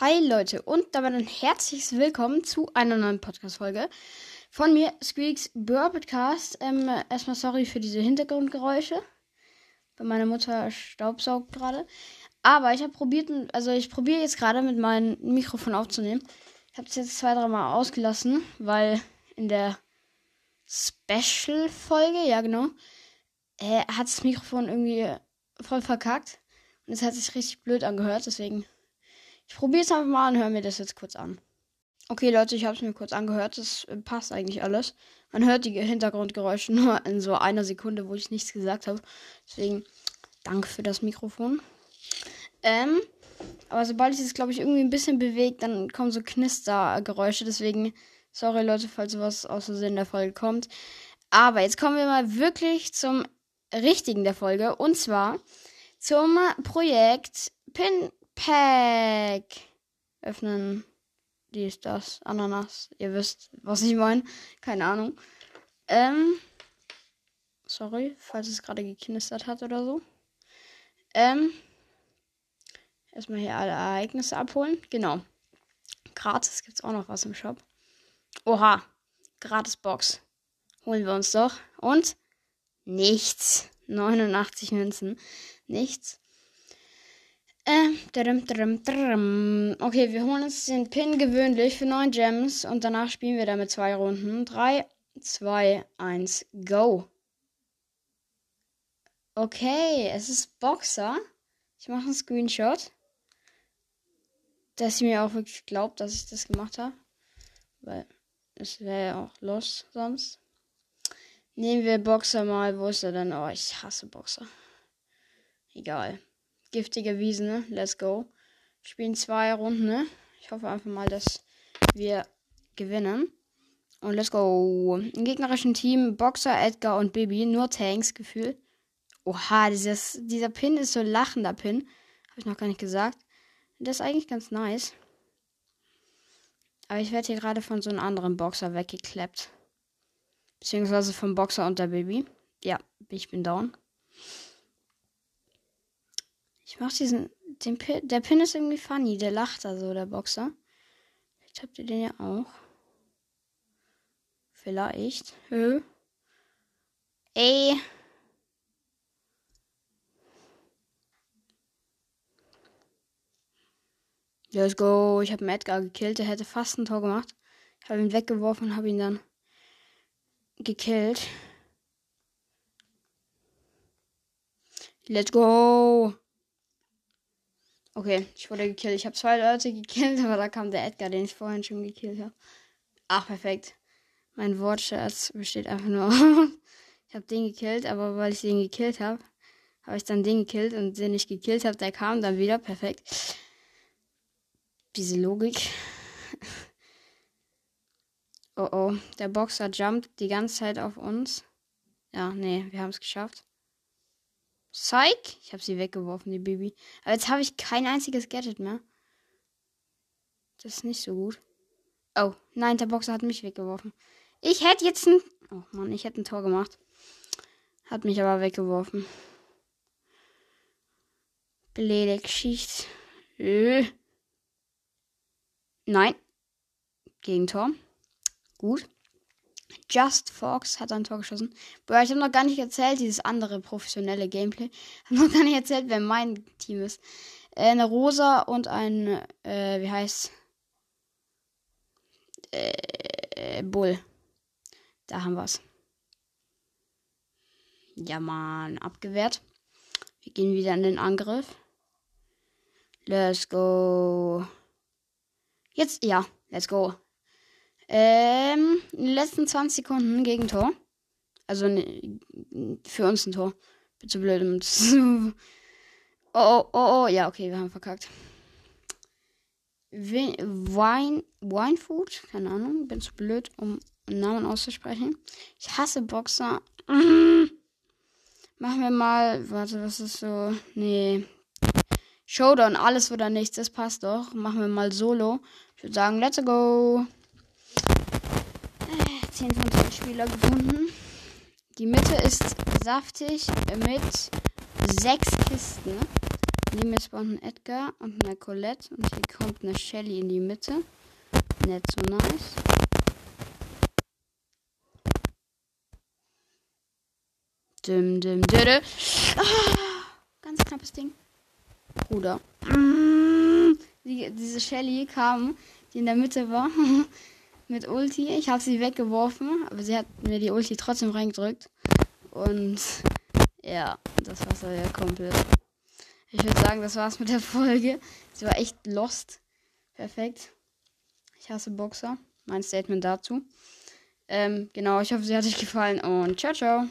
Hi Leute und damit ein herzliches Willkommen zu einer neuen Podcast-Folge von mir, Squeaks Burr Podcast. Ähm, erstmal sorry für diese Hintergrundgeräusche. Bei meiner Mutter staubsaugt gerade. Aber ich habe probiert, also ich probiere jetzt gerade mit meinem Mikrofon aufzunehmen. Ich habe es jetzt zwei, dreimal ausgelassen, weil in der Special-Folge, ja genau, äh, hat das Mikrofon irgendwie voll verkackt. Und es hat sich richtig blöd angehört, deswegen. Ich probiere es einfach mal und höre mir das jetzt kurz an. Okay, Leute, ich habe es mir kurz angehört. Das äh, passt eigentlich alles. Man hört die Hintergrundgeräusche nur in so einer Sekunde, wo ich nichts gesagt habe. Deswegen danke für das Mikrofon. Ähm, aber sobald ich es, glaube ich, irgendwie ein bisschen bewegt, dann kommen so Knistergeräusche. Deswegen, sorry Leute, falls sowas aus Versehen der Folge kommt. Aber jetzt kommen wir mal wirklich zum richtigen der Folge. Und zwar zum Projekt Pin Pack öffnen. Dies, das, Ananas. Ihr wisst, was ich meine. Keine Ahnung. Ähm. Sorry, falls es gerade geknistert hat oder so. Ähm. Erstmal hier alle Ereignisse abholen. Genau. Gratis gibt es auch noch was im Shop. Oha. Gratis Box. Holen wir uns doch. Und nichts. 89 Münzen. Nichts. Ähm, okay, wir holen uns den Pin gewöhnlich für 9 Gems und danach spielen wir damit zwei Runden. 3, 2, 1, go. Okay, es ist Boxer. Ich mache einen Screenshot. Dass sie mir auch wirklich glaubt, dass ich das gemacht habe. Weil es wäre ja auch los sonst. Nehmen wir Boxer mal. Wo ist er denn? Oh, ich hasse Boxer. Egal. Giftige Wiesen, ne? Let's go. Wir spielen zwei Runden, ne? Ich hoffe einfach mal, dass wir gewinnen. Und let's go. Im gegnerischen Team Boxer, Edgar und Bibi. Nur Tanks, Gefühl. Oha, dieses, dieser Pin ist so lachender Pin. Habe ich noch gar nicht gesagt. Das ist eigentlich ganz nice. Aber ich werde hier gerade von so einem anderen Boxer weggeklappt. Beziehungsweise vom Boxer und der Baby. Ja, ich bin down. Ich mach diesen. Den Pin, der Pin ist irgendwie funny. Der lacht da so, der Boxer. Vielleicht habt ihr den ja auch. Vielleicht. Hö. Ey. Let's go. Ich habe Edgar gekillt. Der hätte fast ein Tor gemacht. Ich habe ihn weggeworfen und habe ihn dann gekillt. Let's go. Okay, ich wurde gekillt. Ich habe zwei Leute gekillt, aber da kam der Edgar, den ich vorhin schon gekillt habe. Ach, perfekt. Mein Wortschatz besteht einfach nur ich habe den gekillt, aber weil ich den gekillt habe, habe ich dann den gekillt und den ich gekillt habe, der kam dann wieder. Perfekt. Diese Logik. oh oh, der Boxer jumpt die ganze Zeit auf uns. Ja, nee, wir haben es geschafft. Psych. Ich habe sie weggeworfen, die Baby. Aber jetzt habe ich kein einziges Gadget mehr. Das ist nicht so gut. Oh, nein, der Boxer hat mich weggeworfen. Ich hätte jetzt ein... Oh Mann, ich hätte ein Tor gemacht. Hat mich aber weggeworfen. Blöde Geschichte. Äh. Nein. Gegentor. Gut. Just Fox hat ein Tor geschossen. Boah, ich habe noch gar nicht erzählt, dieses andere professionelle Gameplay. Ich habe noch gar nicht erzählt, wer mein Team ist. Äh, eine Rosa und ein, äh, wie heißt äh, Bull. Da haben wir's. Ja, Mann, abgewehrt. Wir gehen wieder in den Angriff. Let's go. Jetzt, ja, let's go. Ähm, in den letzten 20 Sekunden Gegentor. Also ne, für uns ein Tor. Bitte blöd. oh, oh, oh, oh, ja, okay, wir haben verkackt. Wine, Wine Food? Keine Ahnung, bin zu blöd, um Namen auszusprechen. Ich hasse Boxer. Machen wir mal, warte, was ist so? Nee. Showdown, alles oder nichts, das passt doch. Machen wir mal Solo. Ich würde sagen, let's go. 10 von 10 Spieler gefunden. Die Mitte ist saftig mit 6 Kisten. Neben mir spawnt ein Edgar und eine Colette. Und hier kommt eine Shelly in die Mitte. Nicht so nice. Dim, dim, didde. Ah, ganz knappes Ding. Bruder. Mm, die, diese Shelly kam, die in der Mitte war, mit Ulti. Ich habe sie weggeworfen, aber sie hat mir die Ulti trotzdem reingedrückt. Und ja, das war's ja komplett. Ich würde sagen, das war's mit der Folge. Sie war echt lost. Perfekt. Ich hasse Boxer. Mein Statement dazu. Ähm, genau, ich hoffe, sie hat euch gefallen und ciao, ciao.